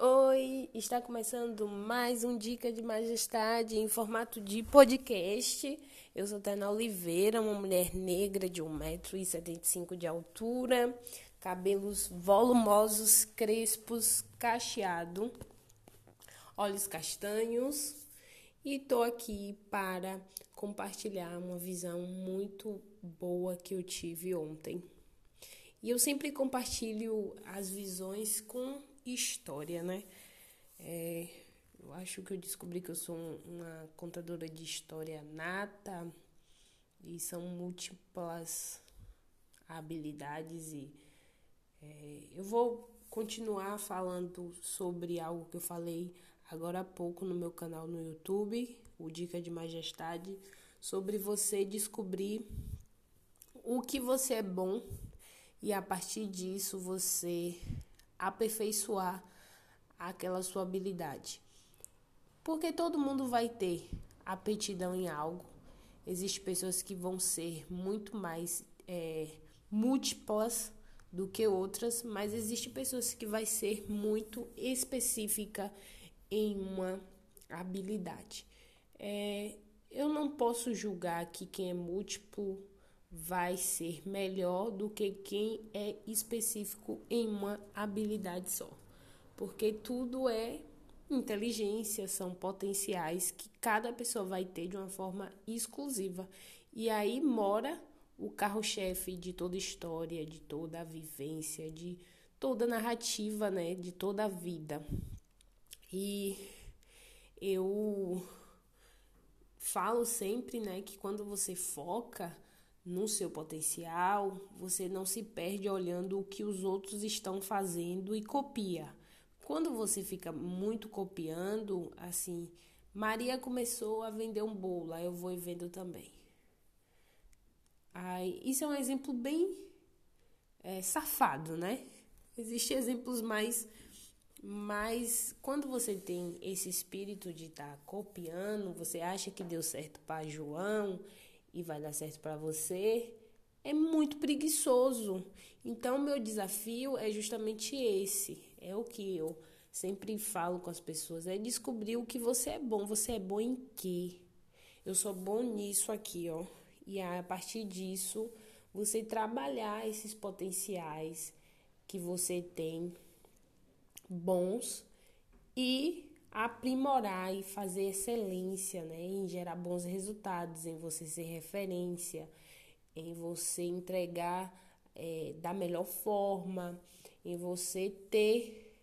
Oi, está começando mais um Dica de Majestade em formato de podcast. Eu sou Tana Oliveira, uma mulher negra de 1,75m de altura, cabelos volumosos, crespos, cacheado, olhos castanhos e estou aqui para compartilhar uma visão muito boa que eu tive ontem. E eu sempre compartilho as visões com história, né? É, eu acho que eu descobri que eu sou uma contadora de história nata e são múltiplas habilidades e é, eu vou continuar falando sobre algo que eu falei agora há pouco no meu canal no YouTube, o Dica de Majestade, sobre você descobrir o que você é bom e a partir disso você aperfeiçoar aquela sua habilidade. Porque todo mundo vai ter aptidão em algo. Existem pessoas que vão ser muito mais é, múltiplas do que outras, mas existem pessoas que vai ser muito específica em uma habilidade. É, eu não posso julgar que quem é múltiplo vai ser melhor do que quem é específico em uma habilidade só. Porque tudo é inteligência, são potenciais que cada pessoa vai ter de uma forma exclusiva. E aí mora o carro-chefe de toda história, de toda a vivência, de toda a narrativa, né, de toda a vida. E eu falo sempre, né, que quando você foca no seu potencial, você não se perde olhando o que os outros estão fazendo e copia. Quando você fica muito copiando, assim, Maria começou a vender um bolo, aí eu vou e vendo também. Aí, isso é um exemplo bem é, safado, né? Existem exemplos mais. Mas quando você tem esse espírito de estar tá copiando, você acha que deu certo para João e vai dar certo para você, é muito preguiçoso. Então, meu desafio é justamente esse. É o que eu sempre falo com as pessoas, é descobrir o que você é bom. Você é bom em quê? Eu sou bom nisso aqui, ó. E a partir disso, você trabalhar esses potenciais que você tem bons e aprimorar e fazer excelência, né? Em gerar bons resultados, em você ser referência, em você entregar é, da melhor forma, em você ter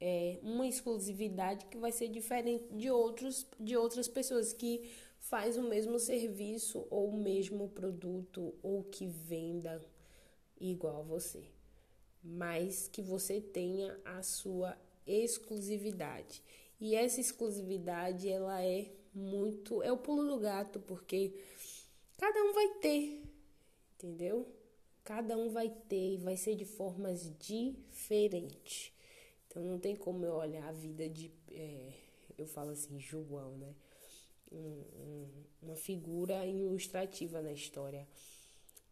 é, uma exclusividade que vai ser diferente de outros de outras pessoas que faz o mesmo serviço ou o mesmo produto ou que venda igual a você, mas que você tenha a sua exclusividade. E essa exclusividade, ela é muito. É o pulo do gato, porque cada um vai ter, entendeu? Cada um vai ter e vai ser de formas diferentes. Então não tem como eu olhar a vida de. É, eu falo assim, João, né? Um, um, uma figura ilustrativa na história.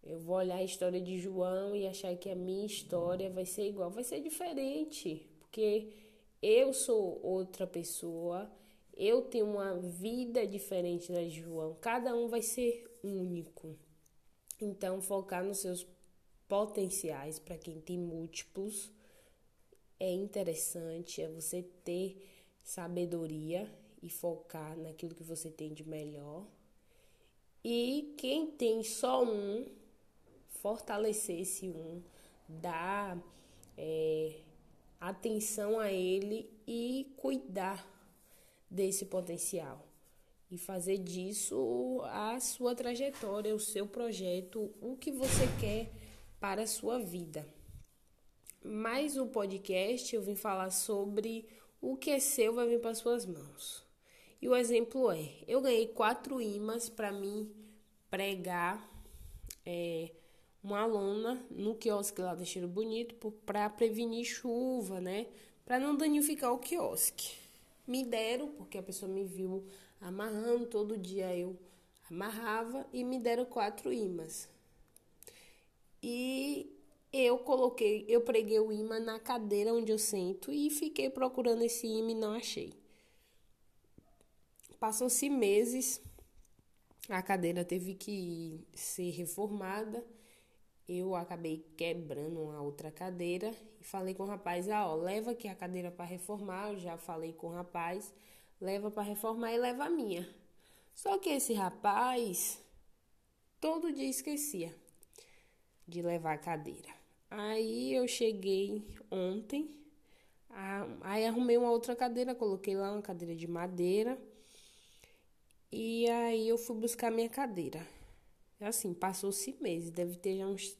Eu vou olhar a história de João e achar que a minha história vai ser igual. Vai ser diferente, porque eu sou outra pessoa, eu tenho uma vida diferente da João, cada um vai ser único. Então, focar nos seus potenciais para quem tem múltiplos é interessante, é você ter sabedoria e focar naquilo que você tem de melhor. E quem tem só um, fortalecer esse um, dar é, atenção a ele e cuidar desse potencial e fazer disso a sua trajetória, o seu projeto, o que você quer para a sua vida. Mais um podcast eu vim falar sobre o que é seu vai vir para suas mãos. E o exemplo é: eu ganhei quatro imãs para mim pregar é, uma lona no quiosque lá do Cheiro Bonito para prevenir chuva, né? Para não danificar o quiosque. Me deram, porque a pessoa me viu amarrando, todo dia eu amarrava e me deram quatro imãs. E eu coloquei, eu preguei o imã na cadeira onde eu sento e fiquei procurando esse imã e não achei. Passou-se meses, a cadeira teve que ser reformada. Eu acabei quebrando uma outra cadeira e falei com o rapaz: "Ah, ó, leva aqui a cadeira para reformar". Eu já falei com o rapaz, leva para reformar e leva a minha. Só que esse rapaz todo dia esquecia de levar a cadeira. Aí eu cheguei ontem, aí arrumei uma outra cadeira, coloquei lá uma cadeira de madeira. E aí eu fui buscar minha cadeira. Assim, passou-se meses, deve ter já uns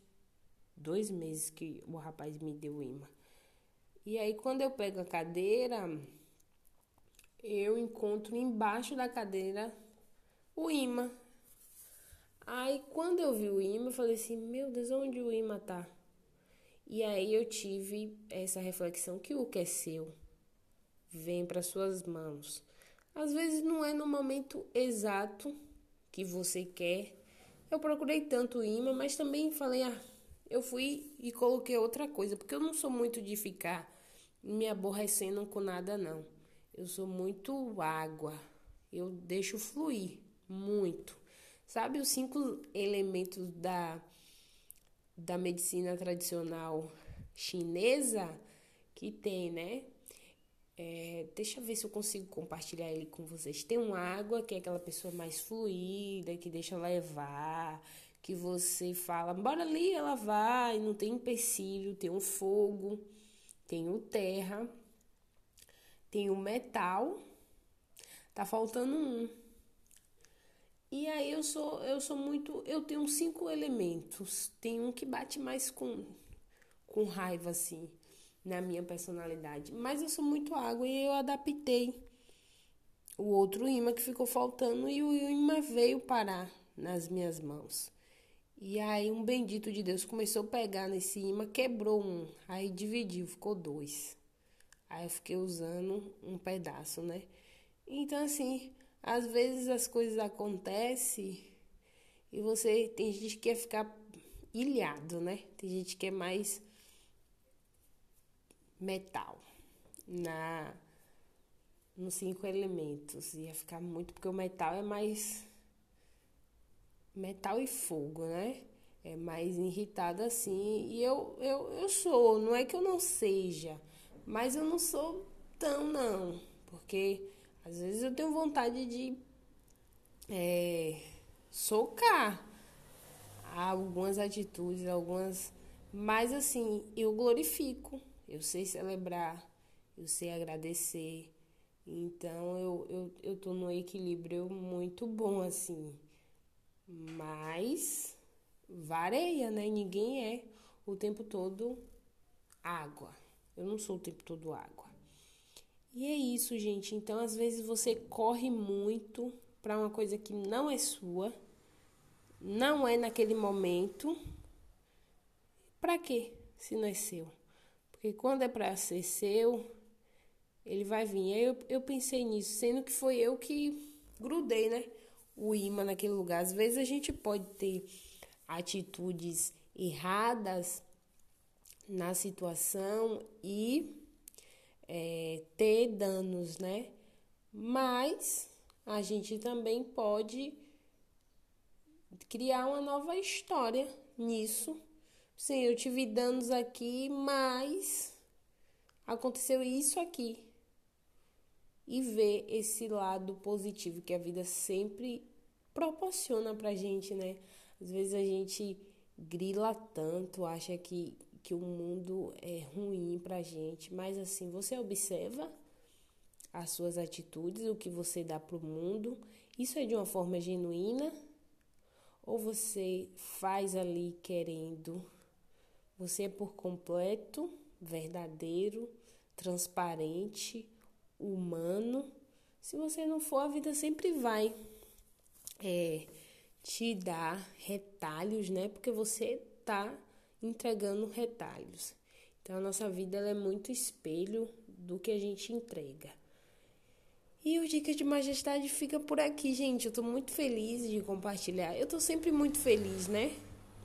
dois meses que o rapaz me deu imã. E aí quando eu pego a cadeira, eu encontro embaixo da cadeira o imã. Aí quando eu vi o imã, eu falei assim, meu Deus, onde o imã tá? E aí eu tive essa reflexão que o que é seu vem para suas mãos. Às vezes não é no momento exato que você quer. Eu procurei tanto o imã, mas também falei, ah, eu fui e coloquei outra coisa, porque eu não sou muito de ficar me aborrecendo com nada não. Eu sou muito água. Eu deixo fluir muito. Sabe os cinco elementos da da medicina tradicional chinesa que tem, né? É, deixa eu ver se eu consigo compartilhar ele com vocês. Tem uma água que é aquela pessoa mais fluida, que deixa levar, que você fala, bora ali, ela vai, não tem empecilho, tem um fogo, tem o terra, tem o metal, tá faltando um. E aí eu sou, eu sou muito, eu tenho cinco elementos. Tem um que bate mais com com raiva assim na minha personalidade, mas eu sou muito água e eu adaptei o outro imã que ficou faltando e o imã veio parar nas minhas mãos. E aí um bendito de Deus começou a pegar nesse imã, quebrou um, aí dividiu, ficou dois. Aí eu fiquei usando um pedaço, né? Então assim, às vezes as coisas acontecem e você tem gente que quer ficar ilhado, né? Tem gente que é mais metal na nos cinco elementos. Ia ficar muito porque o metal é mais metal e fogo, né? É mais irritado assim. E eu, eu, eu sou, não é que eu não seja, mas eu não sou tão não. Porque às vezes eu tenho vontade de é, socar algumas atitudes, algumas. Mas assim, eu glorifico, eu sei celebrar, eu sei agradecer. Então eu, eu, eu tô no equilíbrio muito bom, assim. Mas vareia, né? Ninguém é o tempo todo água. Eu não sou o tempo todo água. E é isso, gente. Então, às vezes você corre muito para uma coisa que não é sua, não é naquele momento. Para quê? Se não é seu? Porque quando é para ser seu, ele vai vir. Eu, eu pensei nisso, sendo que foi eu que grudei, né? O imã naquele lugar. Às vezes a gente pode ter atitudes erradas na situação e é, ter danos, né? Mas a gente também pode criar uma nova história nisso. Sim, eu tive danos aqui, mas aconteceu isso aqui. E ver esse lado positivo que a vida sempre proporciona pra gente, né? Às vezes a gente grila tanto, acha que que o mundo é ruim pra gente, mas assim, você observa as suas atitudes, o que você dá pro mundo, isso é de uma forma genuína ou você faz ali querendo? Você é por completo verdadeiro, transparente, humano. Se você não for, a vida sempre vai é, te dar retalhos, né? Porque você tá entregando retalhos. Então a nossa vida é muito espelho do que a gente entrega. E o Dica de Majestade fica por aqui, gente. Eu tô muito feliz de compartilhar. Eu tô sempre muito feliz, né?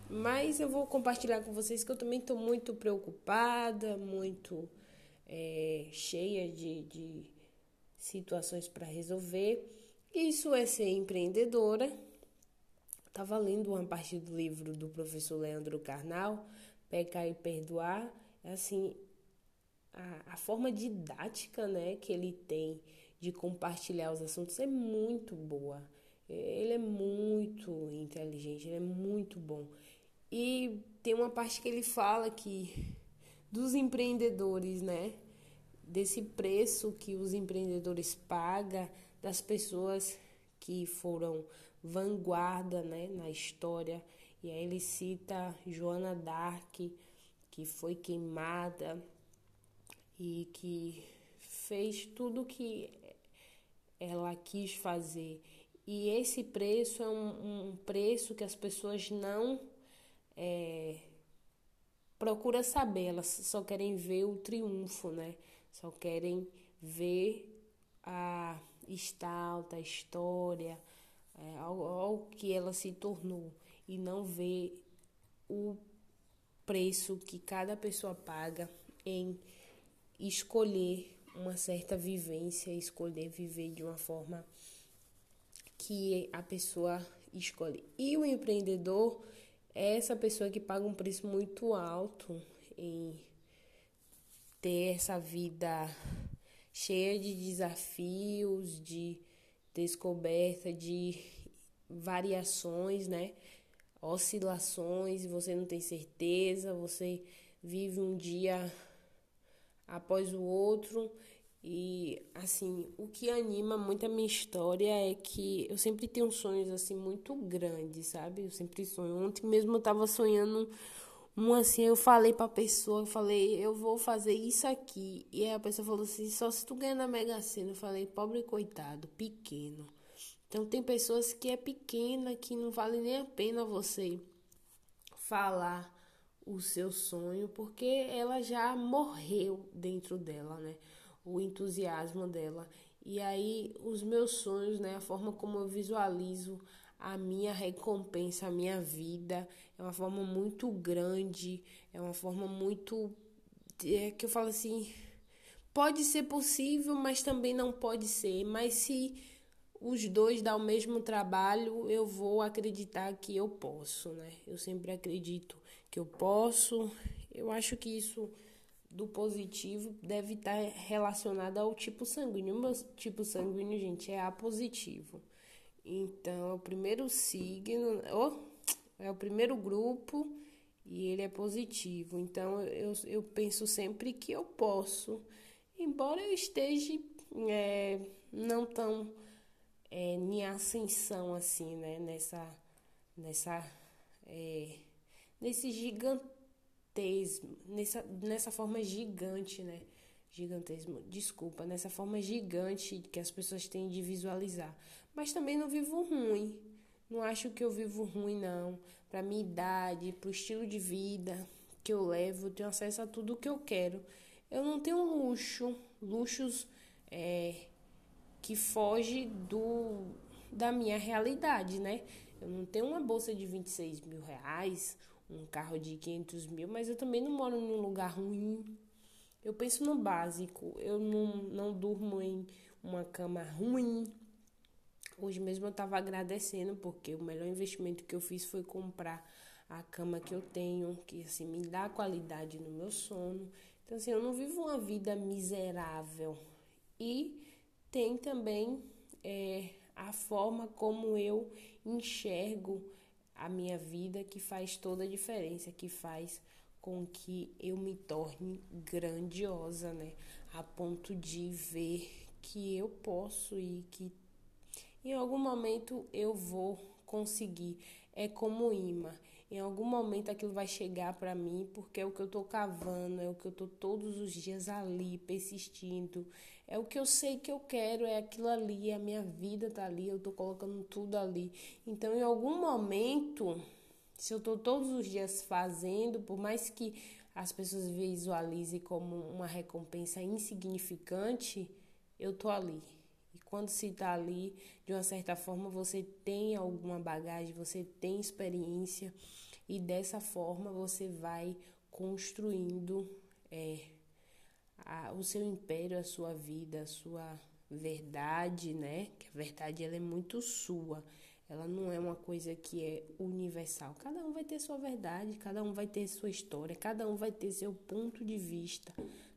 Mas eu vou compartilhar com vocês que eu também estou muito preocupada, muito é, cheia de, de situações para resolver. Isso é ser empreendedora. Estava lendo uma parte do livro do professor Leandro Carnal, Pecar e Perdoar. É assim, a, a forma didática né, que ele tem de compartilhar os assuntos é muito boa. Ele é muito inteligente, ele é muito bom. E tem uma parte que ele fala que dos empreendedores, né? Desse preço que os empreendedores pagam, das pessoas que foram vanguarda, né, na história. E aí ele cita Joana Dark, que foi queimada e que fez tudo que ela quis fazer. E esse preço é um, um preço que as pessoas não é, procuram saber, elas só querem ver o triunfo, né? Só querem ver a estalta, a história, é, ao, ao que ela se tornou e não ver o preço que cada pessoa paga em escolher uma certa vivência, escolher viver de uma forma que a pessoa escolhe. E o empreendedor é essa pessoa que paga um preço muito alto em ter essa vida cheia de desafios, de descoberta, de variações, né? Oscilações, você não tem certeza, você vive um dia após o outro. E assim, o que anima muito a minha história é que eu sempre tenho sonhos assim muito grandes, sabe? Eu sempre sonho. Ontem mesmo eu tava sonhando um assim, eu falei pra pessoa, eu falei, eu vou fazer isso aqui. E aí a pessoa falou assim, só se tu ganhar na Mega Sena. Eu falei, pobre coitado, pequeno. Então tem pessoas que é pequena, que não vale nem a pena você falar o seu sonho, porque ela já morreu dentro dela, né? O entusiasmo dela. E aí os meus sonhos, né, a forma como eu visualizo a minha recompensa, a minha vida, é uma forma muito grande, é uma forma muito é que eu falo assim, pode ser possível, mas também não pode ser, mas se os dois dão o mesmo trabalho, eu vou acreditar que eu posso, né? Eu sempre acredito que eu posso. Eu acho que isso do positivo deve estar relacionado ao tipo sanguíneo. O meu tipo sanguíneo, gente, é A positivo. Então, é o primeiro signo, oh, é o primeiro grupo e ele é positivo. Então, eu, eu penso sempre que eu posso, embora eu esteja é, não tão é, em ascensão assim, né? Nessa, nessa é, nesse gigantesmo, nessa, nessa forma gigante, né? Gigantesmo, desculpa, nessa forma gigante que as pessoas têm de visualizar. Mas também não vivo ruim. Não acho que eu vivo ruim, não. Para minha idade, para o estilo de vida que eu levo, eu tenho acesso a tudo o que eu quero. Eu não tenho luxo, luxos é, que foge do da minha realidade, né? Eu não tenho uma bolsa de 26 mil reais, um carro de 500 mil, mas eu também não moro em um lugar ruim. Eu penso no básico. Eu não, não durmo em uma cama ruim. Hoje mesmo eu estava agradecendo porque o melhor investimento que eu fiz foi comprar a cama que eu tenho, que assim me dá qualidade no meu sono. Então assim, eu não vivo uma vida miserável. E tem também é, a forma como eu enxergo a minha vida que faz toda a diferença, que faz com que eu me torne grandiosa, né? A ponto de ver que eu posso e que em algum momento eu vou conseguir. É como imã. Em algum momento aquilo vai chegar para mim, porque é o que eu tô cavando, é o que eu tô todos os dias ali, persistindo. É o que eu sei que eu quero, é aquilo ali, a minha vida tá ali, eu tô colocando tudo ali. Então, em algum momento, se eu tô todos os dias fazendo, por mais que as pessoas visualizem como uma recompensa insignificante, eu tô ali. E quando se tá ali, de uma certa forma, você tem alguma bagagem, você tem experiência E dessa forma você vai construindo é, a, o seu império, a sua vida, a sua verdade, né? Que a verdade ela é muito sua. Ela não é uma coisa que é universal. Cada um vai ter sua verdade, cada um vai ter sua história, cada um vai ter seu ponto de vista,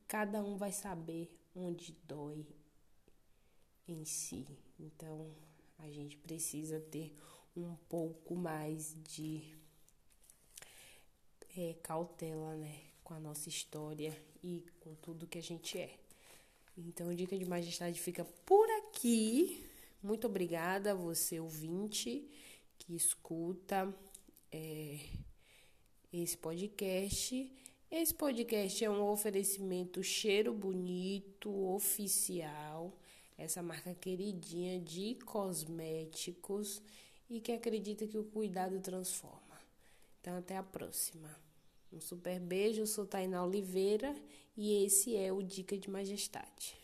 cada um vai saber onde dói em si. Então, a gente precisa ter um pouco mais de é, cautela, né, com a nossa história e com tudo que a gente é. Então, Dica de Majestade fica por aqui. Muito obrigada a você, ouvinte, que escuta é, esse podcast. Esse podcast é um oferecimento cheiro bonito, oficial, essa marca queridinha de cosméticos e que acredita que o cuidado transforma. Então, até a próxima. Um super beijo, eu sou Tainá Oliveira e esse é o Dica de Majestade.